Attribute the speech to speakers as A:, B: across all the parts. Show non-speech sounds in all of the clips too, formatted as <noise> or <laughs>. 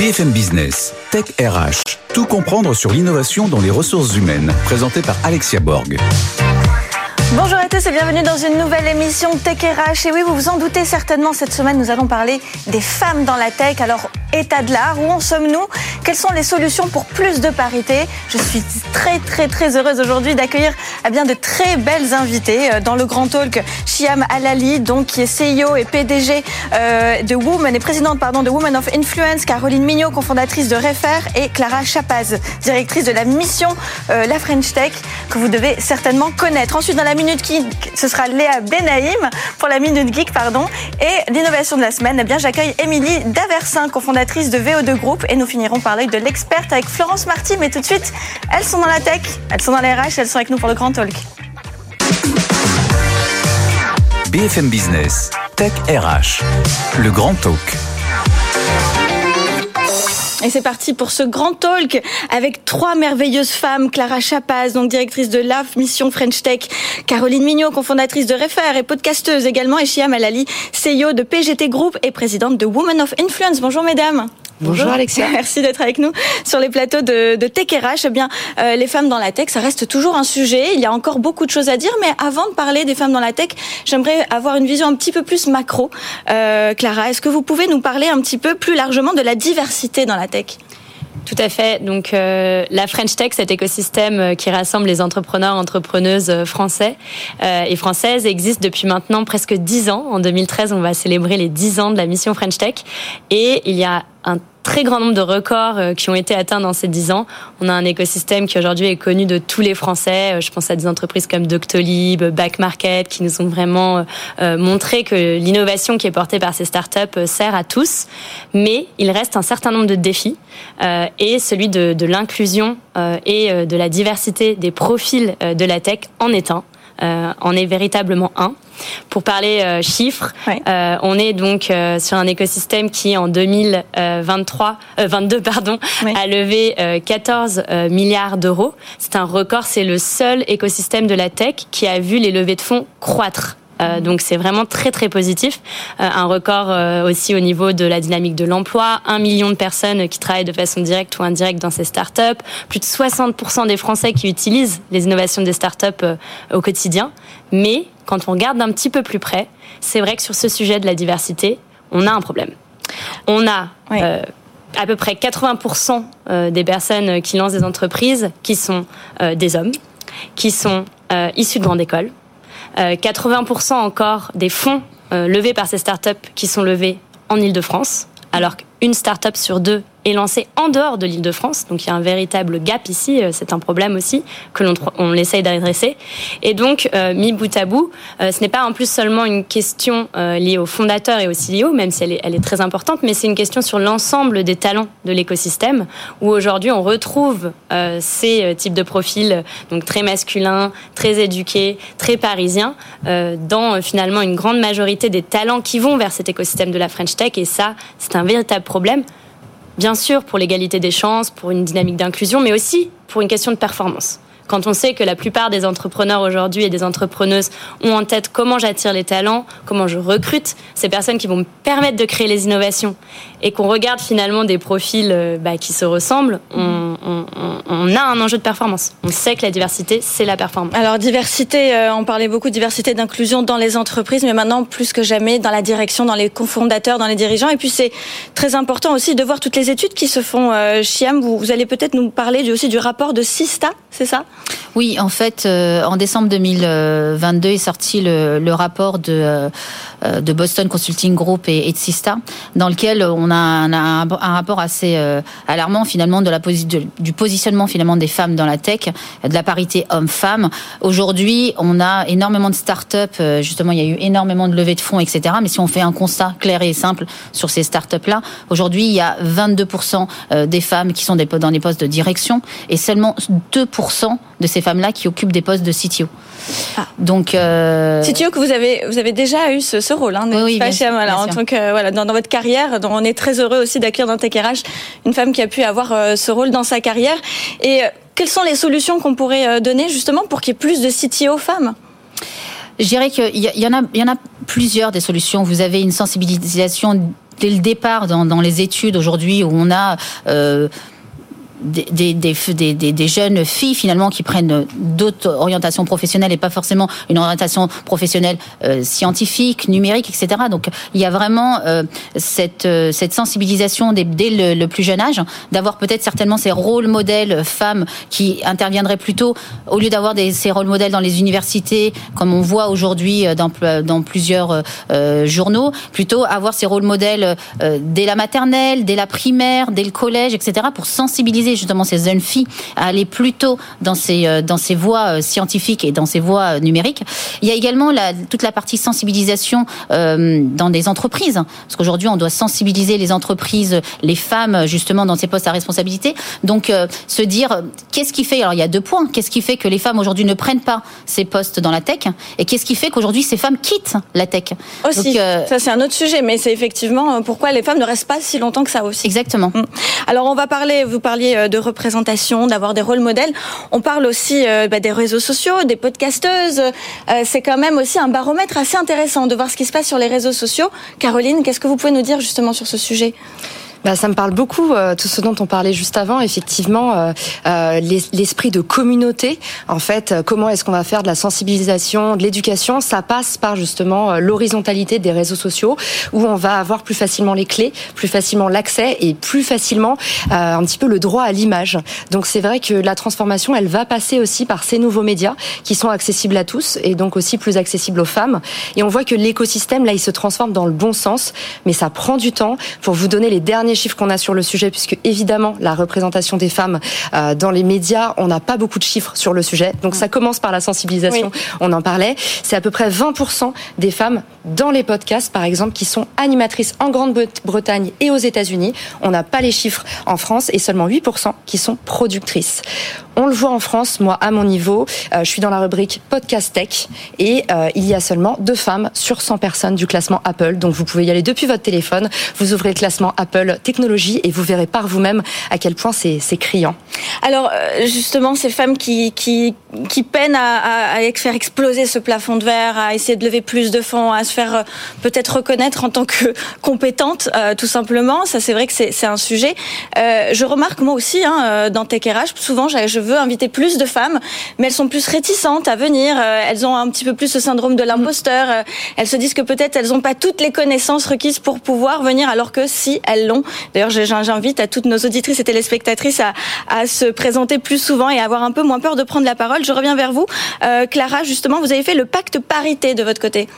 A: BFM Business, Tech RH, tout comprendre sur l'innovation dans les ressources humaines, présenté par Alexia Borg.
B: Bonjour à tous et bienvenue dans une nouvelle émission Tech RH. Et oui, vous vous en doutez certainement, cette semaine, nous allons parler des femmes dans la tech. Alors, état de l'art, où en sommes-nous? Quelles sont les solutions pour plus de parité? Je suis très, très, très heureuse aujourd'hui d'accueillir eh bien de très belles invitées euh, dans le grand talk. Chiam Alali, donc, qui est CEO et PDG euh, de Women et présidente, pardon, de Women of Influence. Caroline Mignot, cofondatrice de Refer. Et Clara Chapaz, directrice de la mission euh, La French Tech, que vous devez certainement connaître. Ensuite, dans la Minute Geek, ce sera Léa Benaïm pour la Minute Geek, pardon. Et l'innovation de la semaine, eh bien, j'accueille Émilie Daversin, cofondatrice de VO2 Group. Et nous finirons par l'œil de l'experte avec Florence Marty. Mais tout de suite, elles sont dans la tech, elles sont dans les RH, elles sont avec nous pour le Grand Talk.
A: BFM Business, Tech RH, le grand talk.
B: Et c'est parti pour ce grand talk avec trois merveilleuses femmes. Clara Chapaz, donc directrice de LAF Mission French Tech. Caroline Mignot, cofondatrice de Refer et podcasteuse également. Et Chia Malali, CEO de PGT Group et présidente de Women of Influence. Bonjour mesdames.
C: Bonjour, Alexia. <laughs>
B: Merci d'être avec nous sur les plateaux de, de Tech RH. Eh bien, euh, les femmes dans la tech, ça reste toujours un sujet. Il y a encore beaucoup de choses à dire, mais avant de parler des femmes dans la tech, j'aimerais avoir une vision un petit peu plus macro. Euh, Clara, est-ce que vous pouvez nous parler un petit peu plus largement de la diversité dans la tech?
C: Tout à fait. Donc euh, la French Tech, cet écosystème qui rassemble les entrepreneurs, entrepreneuses français euh, et françaises, existe depuis maintenant presque dix ans. En 2013, on va célébrer les dix ans de la mission French Tech, et il y a un très grand nombre de records euh, qui ont été atteints dans ces dix ans. On a un écosystème qui aujourd'hui est connu de tous les Français. Euh, je pense à des entreprises comme Doctolib, Back Market, qui nous ont vraiment euh, montré que l'innovation qui est portée par ces startups sert à tous. Mais il reste un certain nombre de défis et celui de, de l'inclusion et de la diversité des profils de la tech en est un. En est véritablement un. Pour parler euh, chiffres,
B: Ouais.
C: euh, on est donc euh, sur un écosystème qui en 2023, euh, 22 pardon, a levé euh, 14 euh, milliards d'euros. C'est un record. C'est le seul écosystème de la tech qui a vu les levées de fonds croître. Euh, donc c'est vraiment très très positif. Euh, un record euh, aussi au niveau de la dynamique de l'emploi. Un million de personnes qui travaillent de façon directe ou indirecte dans ces startups. Plus de 60% des Français qui utilisent les innovations des startups au quotidien. Mais quand on regarde d'un petit peu plus près, c'est vrai que sur ce sujet de la diversité, on a un problème. On a
B: Oui.
C: à peu près 80% euh, des personnes qui lancent des entreprises qui sont des hommes, qui sont issus de grandes écoles. Euh, 80% encore des fonds euh, levés par ces startups qui sont levés en Ile-de-France, alors qu'une startup sur deux est lancée en dehors de l'Île-de-France. Donc il y a un véritable gap ici. euh, C'est un problème aussi que l'on on essaye d'adresser. Et donc, euh, mis bout à bout, euh, ce n'est pas en plus seulement une question liée aux fondateurs et aux CEO, même si elle est, elle est très importante, mais c'est une question sur l'ensemble des talents de l'écosystème, où aujourd'hui on retrouve ces types de profils, donc très masculins, très éduqués, très parisiens, dans finalement une grande majorité des talents qui vont vers cet écosystème de la French Tech. Et ça, c'est un véritable problème bien sûr pour l'égalité des chances, pour une dynamique d'inclusion, mais aussi pour une question de performance. Quand on sait que la plupart des entrepreneurs aujourd'hui et des entrepreneuses ont en tête comment j'attire les talents, comment je recrute ces personnes qui vont me permettre de créer les innovations, et qu'on regarde finalement des profils euh, bah, qui se ressemblent, on, a un enjeu de performance. On sait que la diversité, c'est la performance.
B: Alors diversité, euh, on parlait beaucoup de diversité d'inclusion dans les entreprises, mais maintenant plus que jamais dans la direction, dans les cofondateurs, dans les dirigeants. Et puis c'est très important aussi de voir toutes les études qui se font. Euh, Chiam, vous, vous allez peut-être nous parler aussi du rapport de Sista, c'est ça?
D: Oui, en fait, euh, en décembre 2022 est sorti le, le rapport de, euh, de Boston Consulting Group et, de Sista, dans lequel on a un, rapport assez euh, alarmant finalement de la de- du positionnement finalement des femmes dans la tech, de la parité homme-femme. Aujourd'hui, on a énormément de start-up, euh, justement, il y a eu énormément de levées de fonds, etc. Mais si on fait un constat clair et simple sur ces start-up-là, aujourd'hui, il y a 22% euh, des femmes qui sont dans des postes de direction et seulement 2% de ces femmes-là qui occupent des postes de CTO.
B: Ah.
D: Donc, euh,
B: CTO que vous avez, vous avez déjà eu ce, ce rôle, hein,
D: oui,
B: pas,
D: bien sûr,
B: Voilà,
D: bien
B: en
D: sûr.
B: tant que voilà, dans, dans votre carrière, dont on est très heureux aussi d'accueillir dans Tech RH une femme qui a pu avoir euh, ce rôle dans sa carrière. Et euh, quelles sont les solutions qu'on pourrait donner justement pour qu'il y ait plus de CTO femmes?
D: Je dirais qu'il y, en a, il y en a plusieurs des solutions. Vous avez une sensibilisation dès le départ dans, dans les études aujourd'hui où on a des, des, jeunes filles finalement qui prennent d'autres orientations professionnelles et pas forcément une orientation professionnelle euh, scientifique, numérique, etc. Donc il y a vraiment euh, cette, euh, cette sensibilisation dès, dès le, plus jeune âge, d'avoir peut-être certainement ces rôles modèles femmes qui interviendraient plutôt au lieu d'avoir ces rôles modèles dans les universités, comme on voit aujourd'hui dans, dans plusieurs journaux, plutôt avoir ces rôles modèles dès la maternelle, dès la primaire, dès le collège, etc. pour sensibiliser justement ces jeunes filles à aller plutôt dans ces euh, dans ces voies euh, scientifiques et dans ces voies euh, numériques. Il y a également la, toute la partie sensibilisation dans des entreprises, parce qu'aujourd'hui on doit sensibiliser les entreprises, les femmes justement dans ces postes à responsabilité. Donc se dire qu'est-ce qui fait alors il y a deux points. Qu'est-ce qui fait que les femmes aujourd'hui ne prennent pas ces postes dans la tech et qu'est-ce qui fait qu'aujourd'hui ces femmes quittent la tech?
B: Aussi, ça c'est un autre sujet, mais c'est effectivement pourquoi les femmes ne restent pas si longtemps que ça aussi.
D: Exactement.
B: Mm. Alors on va parler, vous parliez de représentation, d'avoir des rôles modèles. On parle aussi euh, bah, des réseaux sociaux, des podcasteuses. Euh, c'est quand même aussi un baromètre assez intéressant de voir ce qui se passe sur les réseaux sociaux. Caroline, qu'est-ce que vous pouvez nous dire justement sur ce sujet?
E: Bah, ça me parle beaucoup, euh, tout ce dont on parlait juste avant, effectivement, euh, euh l'esprit de communauté. En fait, euh, comment est-ce qu'on va faire de la sensibilisation, de l'éducation? Ça passe par justement l'horizontalité des réseaux sociaux, où on va avoir plus facilement les clés, plus facilement l'accès et plus facilement un petit peu le droit à l'image. Donc c'est vrai que la transformation, elle va passer aussi par ces nouveaux médias qui sont accessibles à tous et donc aussi plus accessibles aux femmes. Et on voit que l'écosystème, là, il se transforme dans le bon sens, mais ça prend du temps. Pour vous donner les derniers chiffres qu'on a sur le sujet, puisque évidemment la représentation des femmes euh, dans les médias, on n'a pas beaucoup de chiffres sur le sujet. Donc ça commence par la sensibilisation. On en parlait. C'est à peu près 20% des femmes dans les podcasts, par exemple, qui sont animatrices en Grande-Bretagne et aux États-Unis. On n'a pas les chiffres en France et seulement 8% qui sont productrices. On le voit en France, moi à mon niveau, euh, je suis dans la rubrique podcast tech et euh, il y a seulement deux femmes sur 100 personnes du classement Apple. Donc vous pouvez y aller depuis votre téléphone, vous ouvrez le classement Apple technologie et vous verrez par vous-même à quel point c'est criant.
B: Alors euh, justement, ces femmes qui, qui, qui peinent à, à, faire exploser ce plafond de verre, à essayer de lever plus de fonds, à se faire peut-être reconnaître en tant que <laughs> compétente, tout simplement, ça c'est vrai que c'est un sujet. je remarque moi aussi hein, dans TechRH, souvent je veux inviter plus de femmes, mais elles sont plus réticentes à venir. Euh, elles ont un petit peu plus ce syndrome de l'imposteur. Euh, elles se disent que peut-être elles n'ont pas toutes les connaissances requises pour pouvoir venir, alors que si elles l'ont. D'ailleurs, j'invite à toutes nos auditrices et téléspectatrices à, se présenter plus souvent et à avoir un peu moins peur de prendre la parole. Je reviens vers vous, euh, Clara. Justement, vous avez fait le pacte parité de votre côté.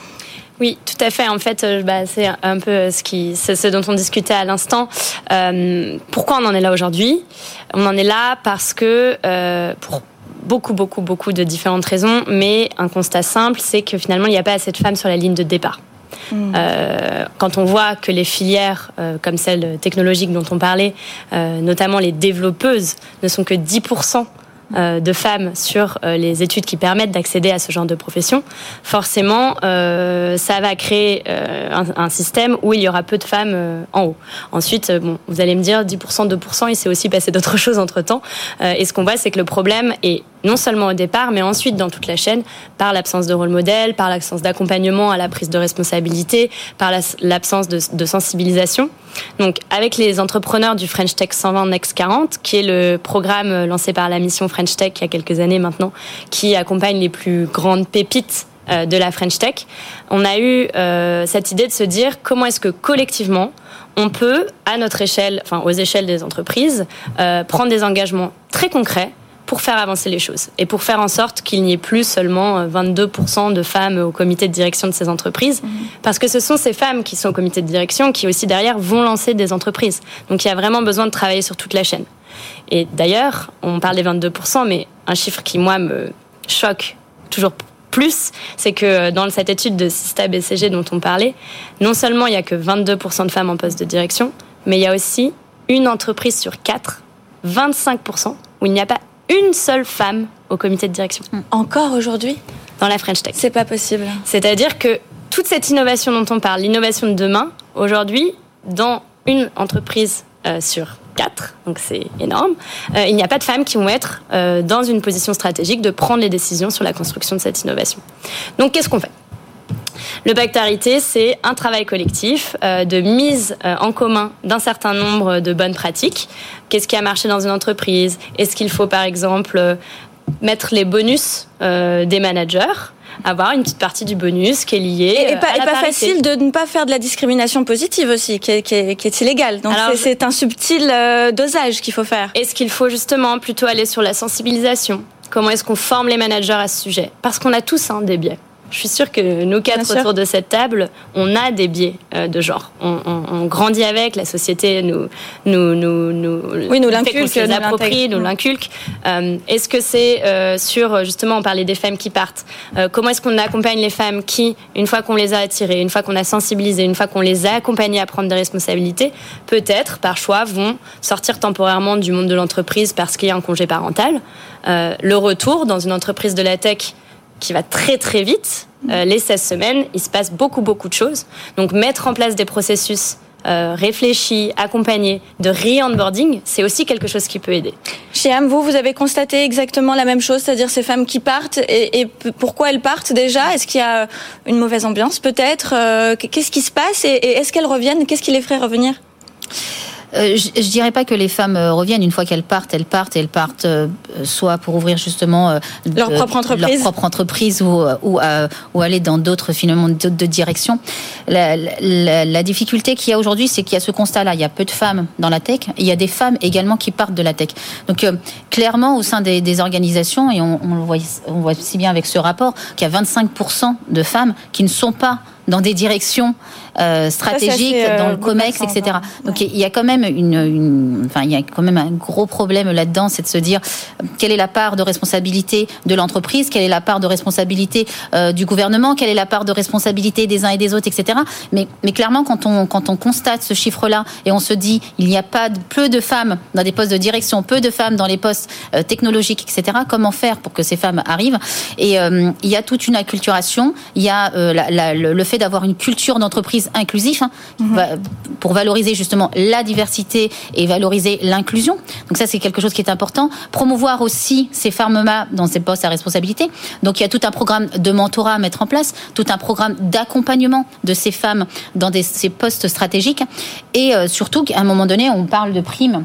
C: Oui, tout à fait. En fait, bah, c'est un peu ce, dont on discutait à l'instant. Euh, pourquoi on en est là aujourd'hui? On en est là parce que euh, pour beaucoup, beaucoup, beaucoup de différentes raisons, mais un constat simple, c'est que finalement, il n'y a pas assez de femmes sur la ligne de départ. Euh, quand on voit que les filières euh, comme celle technologique dont on parlait, euh, notamment les développeuses, ne sont que 10% euh, de femmes sur les études qui permettent d'accéder à ce genre de profession, forcément, ça va créer un, système où il y aura peu de femmes en haut. Ensuite, vous allez me dire 10%, 2%, il s'est aussi passé d'autres <laughs> choses entre temps. et ce qu'on voit, c'est que le problème est non seulement au départ, mais ensuite dans toute la chaîne, par l'absence de rôle modèle, par l'absence d'accompagnement à la prise de responsabilité, par l'absence de, sensibilisation. Donc, avec les entrepreneurs du French Tech 120 Next 40, qui est le programme lancé par la mission French Tech il y a quelques années maintenant, qui accompagne les plus grandes pépites euh, de la French Tech, on a eu euh, cette idée de se dire comment est-ce que collectivement on peut, à notre échelle, enfin aux échelles des entreprises, euh, prendre des engagements très concrets pour faire avancer les choses et pour faire en sorte qu'il n'y ait plus seulement 22% euh, de femmes au comité de direction de ces entreprises, mhm. parce que ce sont ces femmes qui sont au comité de direction qui aussi derrière vont lancer des entreprises. Donc il y a vraiment besoin de travailler sur toute la chaîne. Et d'ailleurs, on parle des 22%, mais un chiffre qui moi me choque toujours plus, c'est que dans cette étude de Sista BCG dont on parlait, non seulement il n'y a que 22% de femmes en poste de direction, mais il y a aussi une entreprise sur quatre, 25%, où il n'y a pas une seule femme au comité de direction.
B: Hmm. Encore aujourd'hui?
C: Dans la French Tech.
B: C'est pas possible.
C: C'est-à-dire que toute cette innovation dont on parle, l'innovation de demain, aujourd'hui, dans une entreprise euh, sur quatre, donc c'est énorme, euh, il n'y a pas de femmes qui vont être euh, dans une position stratégique de prendre les décisions sur la construction de cette innovation. Donc qu'est-ce qu'on fait? Le pacte arité, c'est un travail collectif euh, de mise euh, en commun d'un certain nombre de bonnes pratiques. Qu'est-ce qui a marché dans une entreprise? Est-ce qu'il faut, par exemple, euh, mettre les bonus des managers? Avoir une petite partie du bonus qui est liée
B: et, pas,
C: à la
B: pas facile de ne pas faire de la discrimination positive aussi, qui est, qui est, qui est illégale. Donc c'est un subtil dosage qu'il faut faire.
C: Est-ce qu'il faut justement plutôt aller sur la sensibilisation? Comment est-ce qu'on forme les managers à ce sujet? Parce qu'on a tous un des biais. Je suis sûre que nous quatre autour de cette table, on a des biais euh, de genre. On, on, on, grandit avec, la société nous nous nous nous
B: oui nous l'inculque,
C: nous l'approprie, nous l'inculque. Euh, est-ce que c'est euh, sur justement on parlait des femmes qui partent. Comment est-ce qu'on accompagne les femmes qui, une fois qu'on les a attirées, une fois qu'on a sensibilisé, une fois qu'on les a accompagnées à prendre des responsabilités, peut-être par choix vont sortir temporairement du monde de l'entreprise parce qu'il y a un congé parental. Euh, le retour dans une entreprise de la tech qui va très très vite. Euh, les 16 semaines, il se passe beaucoup beaucoup de choses. Donc mettre en place des processus euh, réfléchis, accompagnés de re-onboarding, c'est aussi quelque chose qui peut aider.
B: Chez Am, vous, vous avez constaté exactement la même chose, c'est-à-dire ces femmes qui partent et, pourquoi elles partent déjà? Est-ce qu'il y a une mauvaise ambiance peut-être? Euh, Qu'est-ce qui se passe et est-ce qu'elles reviennent? Qu'est-ce qui les ferait revenir?
D: Euh, je, je, dirais pas que les femmes euh, reviennent une fois qu'elles partent, elles partent, elles partent euh, soit pour ouvrir justement
B: leur propre entreprise,
D: leur propre entreprise ou ou, ou aller dans d'autres finalement d'autres directions. La, la, la difficulté qu'il y a aujourd'hui, c'est qu'il y a ce constat-là. Il y a peu de femmes dans la tech. Il y a des femmes également qui partent de la tech. Donc clairement, au sein des, des organisations, et on, on, le voit, on voit si bien avec ce rapport, qu'il y a 25% de femmes qui ne sont pas dans des directions euh, stratégiques, ça, dans le COMEX, etc. Donc il y a quand même une, une, enfin il y a quand même un gros problème là-dedans, c'est de se dire quelle est la part de responsabilité de l'entreprise, quelle est la part de responsabilité euh, du gouvernement, quelle est la part de responsabilité des uns et des autres, etc. Mais, mais clairement, quand on quand on constate ce chiffre-là et on se dit il n'y a pas de, peu de femmes dans des postes de direction, peu de femmes dans les postes euh, technologiques, etc. Comment faire pour que ces femmes arrivent? Et euh, il y a toute une acculturation, il y a euh, la, le fait d'avoir une culture d'entreprise inclusif hein, mm -hmm. pour valoriser justement la diversité et valoriser l'inclusion. Donc ça, c'est quelque chose qui est important. Promouvoir aussi ces femmes-là dans ces postes à responsabilité. Donc il y a tout un programme de mentorat à mettre en place, tout un programme d'accompagnement de ces femmes dans des, ces postes stratégiques. Et euh, surtout, qu'à un moment donné, on parle de primes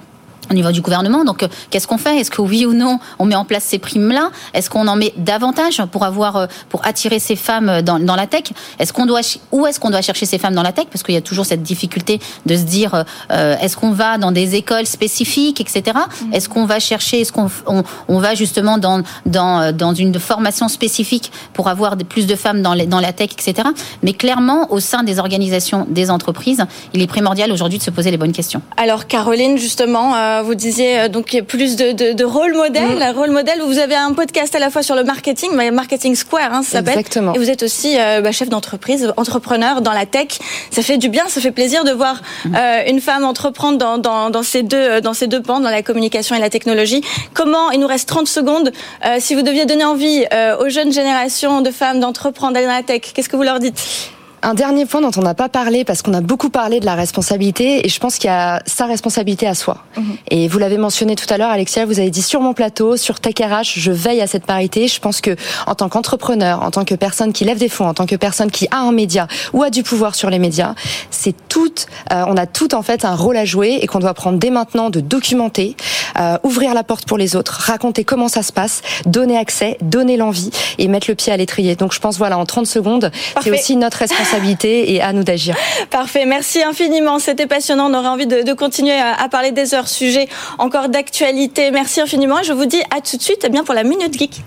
D: au niveau du gouvernement. Donc, euh, qu'est-ce qu'on fait? Est-ce que oui ou non, on met en place ces primes-là? Est-ce qu'on en met davantage pour avoir, euh, pour attirer ces femmes dans, dans la tech? Est-ce qu'on doit, où est-ce qu'on doit chercher ces femmes dans la tech? Parce qu'il y a toujours cette difficulté de se dire, euh, est-ce qu'on va dans des écoles spécifiques, etc. Mmh. Est-ce qu'on va chercher, est-ce qu'on on, on, va justement dans, dans, dans une formation spécifique pour avoir plus de femmes dans, les, dans la tech, etc. Mais clairement, au sein des organisations, des entreprises, il est primordial aujourd'hui de se poser les bonnes questions.
B: Alors, Caroline, justement, euh, vous disiez euh, donc plus de, de, de rôle modèle. Mmh. Rôle modèle, vous avez un podcast à la fois sur le marketing, Marketing Square, hein, ça s'appelle.
E: Exactement.
B: Et vous êtes aussi euh, bah, chef d'entreprise, entrepreneur dans la tech. Ça fait du bien, ça fait plaisir de voir mmh. euh, une femme entreprendre dans, dans, dans, ces deux, dans ces deux pans, dans la communication et la technologie. Comment, il nous reste 30 secondes, euh, si vous deviez donner envie aux jeunes générations de femmes d'entreprendre dans la tech, qu'est-ce que vous leur dites?
E: Un dernier point dont on n'a pas parlé, parce qu'on a beaucoup parlé de la responsabilité, et je pense qu'il y a sa responsabilité à soi. Mmh. Et vous l'avez mentionné tout à l'heure, Alexia, vous avez dit sur mon plateau, sur Tech RH, je veille à cette parité. Je pense que en tant qu'entrepreneur, en tant que personne qui lève des fonds, en tant que personne qui a un média ou a du pouvoir sur les médias, c'est tout, euh, on a tout en fait un rôle à jouer et qu'on doit prendre dès maintenant de documenter, euh, ouvrir la porte pour les autres, raconter comment ça se passe, donner accès, donner l'envie et mettre le pied à l'étrier. Donc je pense voilà, en 30 secondes, c'est aussi notre responsabilité <laughs> responsabilité et à nous d'agir.
B: Parfait, merci infiniment. C'était passionnant. On aurait envie de, de continuer à, à, parler des heures, sujet encore d'actualité. Merci infiniment. Je vous dis à tout de suite eh bien pour la Minute Geek.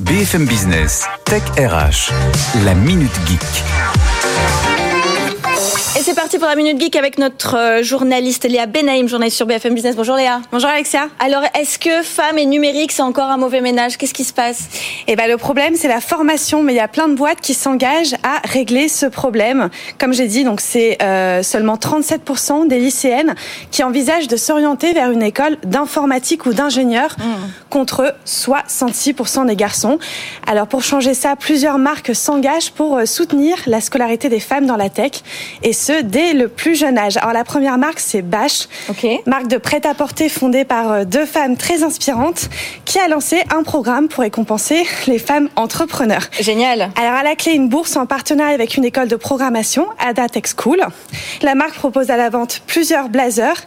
A: BFM Business, Tech RH, la Minute Geek.
B: Et c'est parti pour la Minute Geek avec notre euh, journaliste Léa Benaïm, journaliste sur BFM Business. Bonjour Léa.
F: Bonjour Alexia.
B: Alors, est-ce que femmes et numérique, c'est encore un mauvais ménage? Qu'est-ce qui se passe?
F: Eh ben, le problème, c'est la formation, mais il y a plein de boîtes qui s'engagent à régler ce problème. Comme j'ai dit, donc c'est euh, seulement 37% des lycéennes qui envisagent de s'orienter vers une école d'informatique ou d'ingénieur, mmh. contre 66% des garçons. Alors, pour changer ça, plusieurs marques s'engagent pour euh, soutenir la scolarité des femmes dans la tech, et ce, dès le plus jeune âge. Alors la première marque, c'est Bash, marque de prêt-à-porter fondée par deux femmes très inspirantes qui a lancé un programme pour récompenser les femmes entrepreneurs.
B: Génial.
F: Alors à la clé, une bourse en partenariat avec une école de programmation, Ada Tech School. La marque propose à la vente plusieurs blazers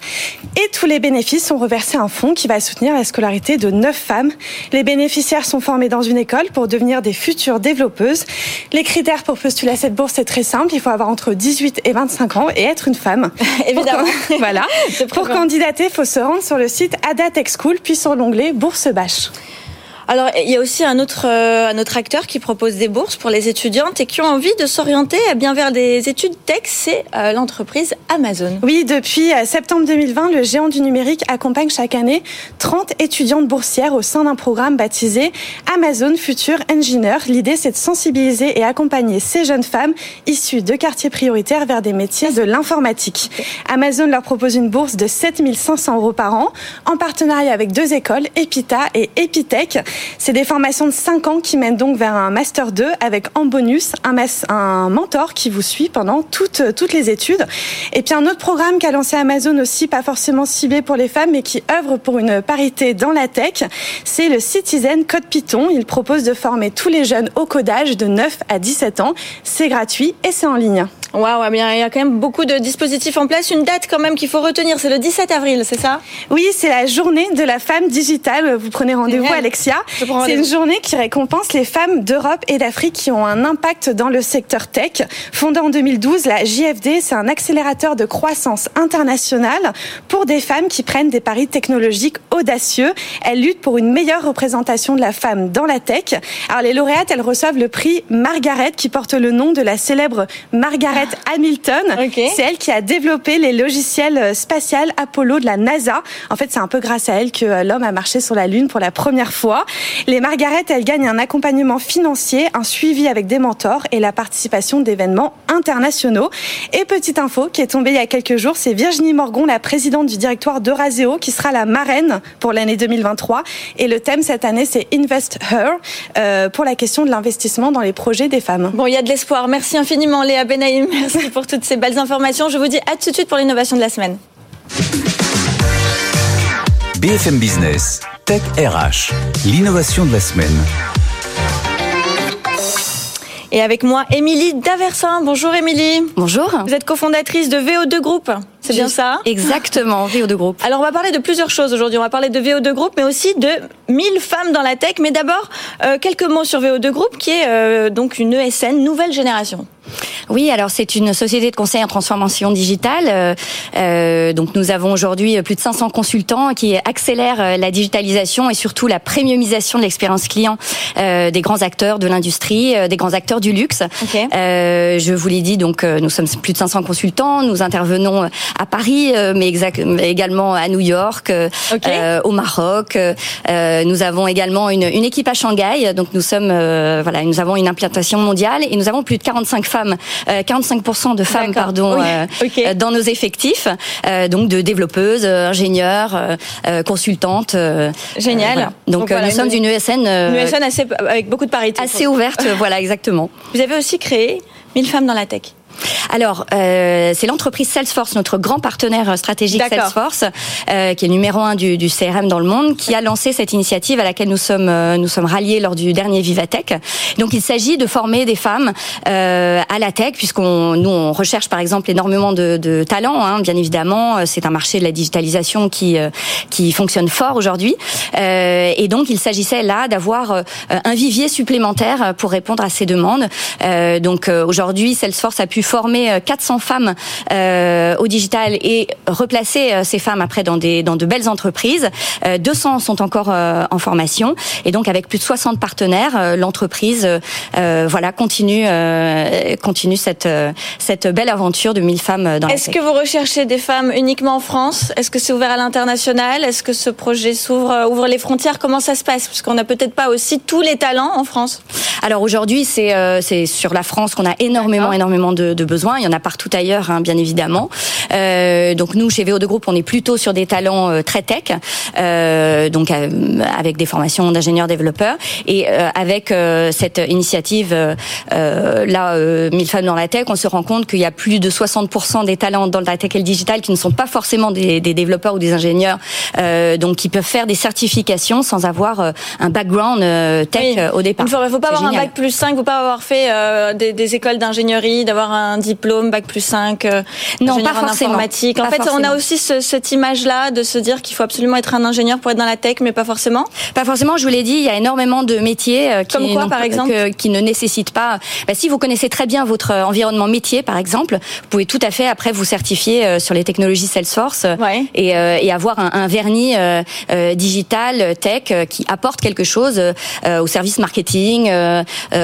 F: et tous les bénéfices sont reversés à un fonds qui va soutenir la scolarité de neuf femmes. Les bénéficiaires sont formés dans une école pour devenir des futures développeuses. Les critères pour postuler à cette bourse, c'est très simple. Il faut avoir entre 18 et 25 ans et être une femme. <laughs>
B: Évidemment.
F: Pour, voilà. <laughs> pour candidater, il faut se rendre sur le site Ada Tech School, puis sur l'onglet Bourse Bâche.
B: Alors, il y a aussi un autre, euh, un autre acteur qui propose des bourses pour les étudiantes et qui ont envie de s'orienter eh bien vers des études tech, c'est euh, l'entreprise Amazon.
F: Oui, depuis euh, septembre 2020, le géant du numérique accompagne chaque année 30 étudiantes boursières au sein d'un programme baptisé Amazon Future Engineer. L'idée, c'est de sensibiliser et accompagner ces jeunes femmes issues de quartiers prioritaires vers des métiers de l'informatique. Amazon leur propose une bourse de 7500 euros par an en partenariat avec deux écoles, Epita et Epitech. C'est des formations de 5 ans qui mènent donc vers un Master 2 avec en bonus un, un mentor qui vous suit pendant toutes, toutes les études. Et puis un autre programme qu'a lancé Amazon aussi, pas forcément ciblé pour les femmes, mais qui œuvre pour une parité dans la tech, c'est le Citizen Code Python. Il propose de former tous les jeunes au codage de 9 à 17 ans. C'est gratuit et c'est en ligne.
B: Waouh, bien, il y a quand même beaucoup de dispositifs en place. Une date quand même qu'il faut retenir, c'est le 17 avril, c'est ça?
F: Oui, c'est la journée de la femme digitale. Vous prenez rendez-vous, Alexia. C'est une journée qui récompense les femmes d'Europe et d'Afrique qui ont un impact dans le secteur tech. Fondée en 2012, la JFD, c'est un accélérateur de croissance internationale pour des femmes qui prennent des paris technologiques audacieux. Elle lutte pour une meilleure représentation de la femme dans la tech. Alors les lauréates, elles reçoivent le prix Margaret qui porte le nom de la célèbre Margaret Hamilton. C'est elle qui a développé les logiciels spatials Apollo de la NASA. En fait, c'est un peu grâce à elle que euh, l'homme a marché sur la Lune pour la première fois. Les Margaret, elles gagnent un accompagnement financier, un suivi avec des mentors et la participation d'événements internationaux. Et petite info qui est tombée il y a quelques jours, c'est Virginie Morgon, la présidente du directoire d'Euraseo, qui sera la marraine pour l'année 2023. Et le thème cette année, c'est Invest Her, euh, pour la question de l'investissement dans les projets des femmes.
B: Bon, il y a de l'espoir. Merci infiniment, Léa Benaïm. <laughs> Merci pour toutes ces belles informations. Je vous dis à tout de suite pour l'innovation de la semaine.
A: BFM Business, Tech RH, l'innovation de la semaine.
B: Et avec moi, Émilie Daversin. Bonjour Émilie.
G: Bonjour.
B: Vous êtes cofondatrice de VO2 Group. C'est bien ça?
G: Exactement, VO2 Group.
B: Alors on va parler de plusieurs choses aujourd'hui. On va parler de VO2 Group, mais aussi de 1000 femmes dans la tech. Mais d'abord, euh, quelques mots sur VO2 Group, qui est euh, donc une ESN nouvelle génération.
G: Oui, alors c'est une société de conseil en transformation digitale. Euh, euh, donc nous avons aujourd'hui plus de 500 consultants qui accélèrent euh, la digitalisation et surtout la premiumisation de l'expérience client euh, des grands acteurs de l'industrie, euh, des grands acteurs du luxe.
B: Okay.
G: Euh, je vous l'ai dit, donc nous sommes plus de 500 consultants. Nous intervenons à Paris, mais, exact, mais également à New York,
B: okay.
G: au Maroc. Nous avons également une, une, équipe à Shanghai. Donc nous sommes, voilà, nous avons une implantation mondiale et nous avons plus de 45 femmes euh, 45% de femmes, pardon,
B: oui.
G: euh,
B: okay.
G: dans nos effectifs, euh, donc de développeuses, ingénieurs, euh, consultantes.
B: Génial.
G: Voilà. Donc,
B: Donc, voilà,
G: nous sommes une ESN,
B: Une ESN assez, avec beaucoup de parité.
G: assez ouverte, <laughs> voilà exactement.
B: Vous avez aussi créé 1000 femmes dans la tech.
G: Alors, euh, c'est l'entreprise Salesforce, notre grand partenaire stratégique Salesforce, euh, qui est numéro un du, du, CRM dans le monde, qui a lancé cette initiative à laquelle nous sommes euh, nous sommes ralliés lors du dernier Vivatech. Donc, il s'agit de former des femmes euh, à la tech, puisqu'on nous on recherche par exemple énormément de, de talents, hein, bien évidemment. C'est un marché de la digitalisation qui euh, qui fonctionne fort aujourd'hui, euh, et donc il s'agissait là d'avoir un vivier supplémentaire pour répondre à ces demandes. donc aujourd'hui, Salesforce a pu former 400 femmes euh, au digital et replacer euh, ces femmes après dans des dans de belles entreprises. Euh, 200 sont encore euh, en formation. Et donc avec plus de 60 partenaires, euh, l'entreprise voilà continue continue cette cette belle aventure de 1000 femmes dans
B: Est-ce que vous recherchez des femmes uniquement en France? Est-ce que c'est ouvert à l'international? Est-ce que ce projet s'ouvre ouvre les frontières? Comment ça se passe? Parce qu'on n'a peut-être pas aussi tous les talents en France.
G: Alors aujourd'hui, c'est c'est sur la France qu'on a énormément énormément de de, de besoins. Il y en a partout ailleurs, hein, bien évidemment. Euh, donc nous, chez VO2 Group, on est plutôt sur des talents euh, très tech, euh, donc avec des formations d'ingénieurs développeurs et avec cette initiative là, 1000 femmes dans la tech, on se rend compte qu'il y a plus de 60% des talents dans la tech et le digital qui ne sont pas forcément des, des développeurs ou des ingénieurs, donc qui peuvent faire des certifications sans avoir un background tech au départ.
B: Il ne faut, pas avoir un bac plus 5, il ne faut pas avoir fait des, des, écoles d'ingénierie, d'avoir un diplôme bac plus 5.
G: non, pas forcément
B: informatique. En fait, on a aussi ce, cette image-là de se dire qu'il faut absolument être un ingénieur pour être dans la tech, mais pas forcément.
G: Pas forcément. Je vous l'ai dit, il y a énormément de métiers euh, qui,
B: Comme quoi, par exemple,
G: qui ne nécessitent pas. Bah, si vous connaissez très bien votre euh, environnement métier, par exemple, vous pouvez tout à fait après vous certifier euh, sur les technologies Salesforce et, et, avoir un, un vernis digital tech qui apporte quelque chose au service marketing,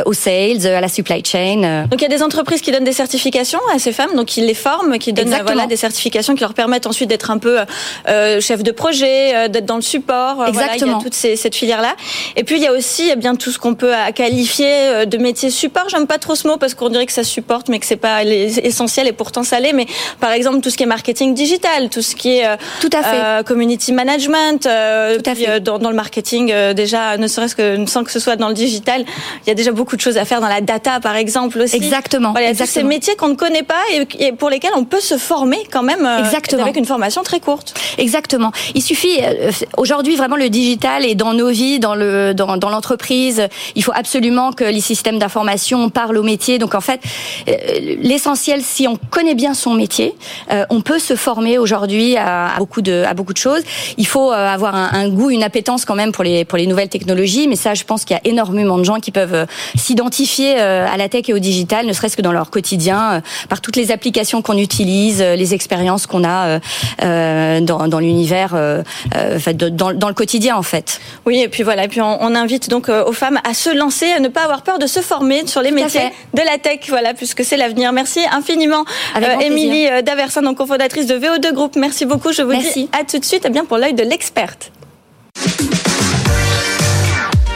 G: au sales, à la supply chain.
B: Donc il y a des entreprises qui donnent des certifications à ces femmes, donc ils les forment, qui donnent voilà, des certifications qui leur permettent ensuite d'être un peu euh, chef de projet, euh, d'être dans le support.
G: Exactement.
B: Euh, voilà, il y a toute ces, cette filière-là. Et puis il y a aussi eh bien tout ce qu'on peut qualifier euh, de métier support. J'aime pas trop ce mot parce qu'on dirait que ça supporte, mais que c'est pas essentiel et pourtant ça l'est. Mais par exemple tout ce qui est marketing digital, tout ce qui est
G: tout à fait
B: community management, tout à fait. Dans, dans, le marketing déjà, ne serait-ce que sans que ce soit dans le digital, il y a déjà beaucoup de choses à faire dans la data par exemple aussi.
G: Exactement.
B: Voilà,
G: Exactement.
B: Métiers qu'on ne connaît pas et, pour lesquels on peut se former quand même euh,
G: Exactement.
B: avec une formation très courte.
G: Exactement. Il suffit euh, aujourd'hui vraiment le digital est dans nos vies, dans le dans, dans l'entreprise. Il faut absolument que les systèmes d'information parlent au métier. Donc en fait, euh, l'essentiel, si on connaît bien son métier, on peut se former aujourd'hui à, beaucoup de à beaucoup de choses. Il faut avoir un, un, goût, une appétence quand même pour les pour les nouvelles technologies. Mais ça, je pense qu'il y a énormément de gens qui peuvent s'identifier à la tech et au digital, ne serait-ce que dans leur quotidien, par toutes les applications qu'on utilise, les expériences qu'on a euh, euh, dans, dans l'univers, euh, dans, dans, le quotidien en fait.
B: Oui, et puis voilà, et puis on, on invite donc aux femmes à se lancer, à ne pas avoir peur de se former sur les métiers de la tech, voilà, puisque c'est l'avenir. Merci infiniment, Émilie Daversin, donc cofondatrice de VO2 Group. Merci beaucoup. Je vous
G: Merci.
B: dis à tout de suite, et bien pour l'œil de l'experte.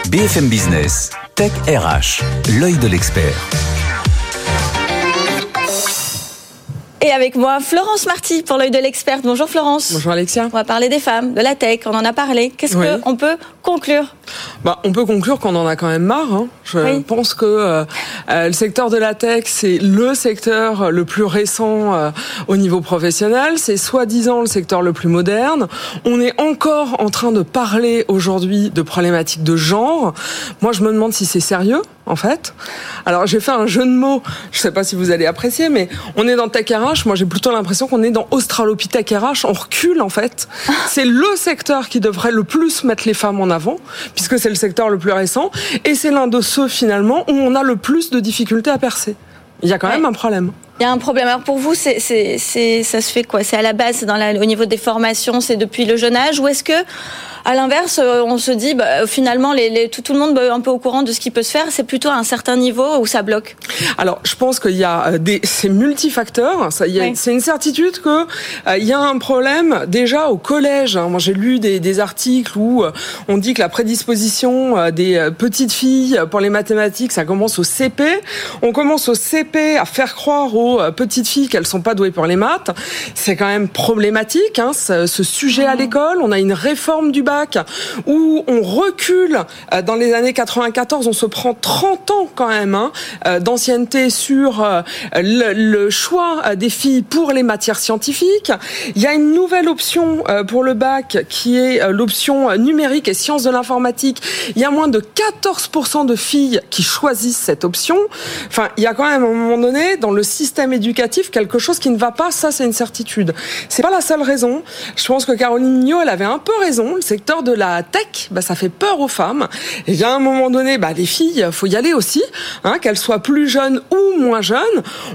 A: BFM Business, Tech RH, l'œil de l'expert.
B: Et avec moi, Florence Marty pour l'œil de l'experte. Bonjour Florence.
H: Bonjour Alexia.
B: On va parler des femmes, de la tech, on en a parlé. Qu'est-ce oui. qu'on peut conclure
H: bah, On peut conclure qu'on en a quand même marre. Hein. Je oui. pense que euh, euh, le secteur de la tech, c'est le secteur le plus récent euh, au niveau professionnel. C'est soi-disant le secteur le plus moderne. On est encore en train de parler aujourd'hui de problématiques de genre. Moi, je me demande si c'est sérieux en fait. Alors j'ai fait un jeu de mots, je sais pas si vous allez apprécier, mais on est dans Tech RH, moi j'ai plutôt l'impression qu'on est dans Australopithèque RH, on recule en fait. C'est le secteur qui devrait le plus mettre les femmes en avant, puisque c'est le secteur le plus récent, et c'est l'un de ceux finalement où on a le plus de difficultés à percer. Il y a quand ouais. même un problème.
B: Il y a un problème. Alors pour vous, c'est, c'est, c'est, ça se fait quoi? C'est à la base, dans la, au niveau des formations, c'est depuis le jeune âge, ou est-ce que à l'inverse, on se dit bah, finalement les, les, tout, tout, le monde est un peu au courant de ce qui peut se faire. C'est plutôt à un certain niveau où ça bloque?
H: Alors, je pense qu'il y a des c'est multifacteur. Ça, il y a, oui. C'est une certitude que euh, il y a un problème déjà au collège. Hein. Moi, j'ai lu des, des, articles où euh, on dit que la prédisposition euh, des petites filles pour les mathématiques, ça commence au CP. On commence au CP à faire croire aux petites filles qu'elles sont pas douées pour les maths. C'est quand même problématique hein, ce, ce sujet à l'école. On a une réforme du bac où on recule dans les années 94, on se prend 30 ans quand même hein, d'ancienneté sur le, le, choix des filles pour les matières scientifiques. Il y a une nouvelle option pour le bac qui est l'option numérique et sciences de l'informatique. Il y a moins de 14% de filles qui choisissent cette option. Enfin, il y a quand même à un moment donné dans le système éducatif quelque chose qui ne va pas. Ça, c'est une certitude. C'est pas la seule raison. Je pense que Caroline Mignot, elle avait un peu raison. Le secteur de la tech, bah, ça fait peur aux femmes. Et bien à un moment donné, bah, les filles, faut y aller aussi, hein, qu'elles soient plus jeunes ou moins jeunes.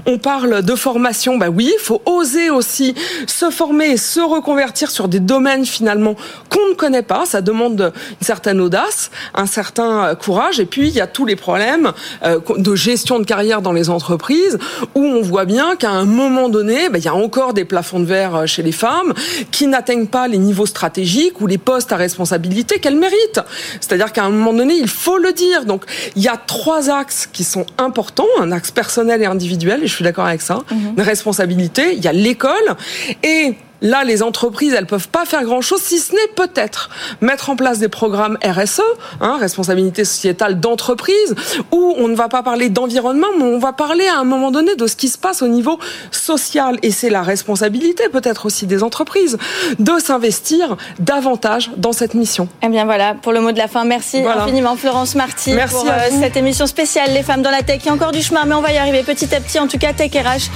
H: On parle de formation, bah oui, il faut oser aussi se former et se reconvertir sur des domaines finalement qu'on ne connaît pas. Ça demande une certaine audace, un certain courage. Et puis il y a tous les problèmes de gestion de carrière dans les entreprises où on voit voit bien qu'à un moment donné, ben, il y a encore des plafonds de verre euh, chez les femmes qui n'atteignent pas les niveaux stratégiques ou les postes à responsabilité qu'elles méritent. C'est-à-dire qu'à un moment donné, il faut le dire. Donc, il y a trois axes qui sont importants, un axe personnel et individuel, et je suis d'accord avec ça, mhm. une responsabilité, il y a l'école, et Là, les entreprises, elles peuvent pas faire grand-chose, si ce n'est peut-être mettre en place des programmes RSE, hein, responsabilité sociétale d'entreprise, où on ne va pas parler d'environnement, mais on va parler à un moment donné de ce qui se passe au niveau social. Et c'est la responsabilité peut-être aussi des entreprises de s'investir davantage dans cette mission.
B: Eh bien voilà, pour le mot de la fin, merci infiniment Florence Marty
H: merci
B: pour euh, cette émission spéciale Les femmes dans la tech. Il y a encore du chemin, mais on va y arriver petit à petit. En tout cas, Tech RH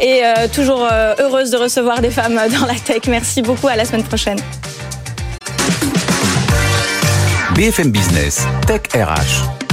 B: est euh, toujours euh, heureuse de recevoir des femmes la tech. Merci beaucoup, à la semaine prochaine.
A: BFM Business, Tech RH.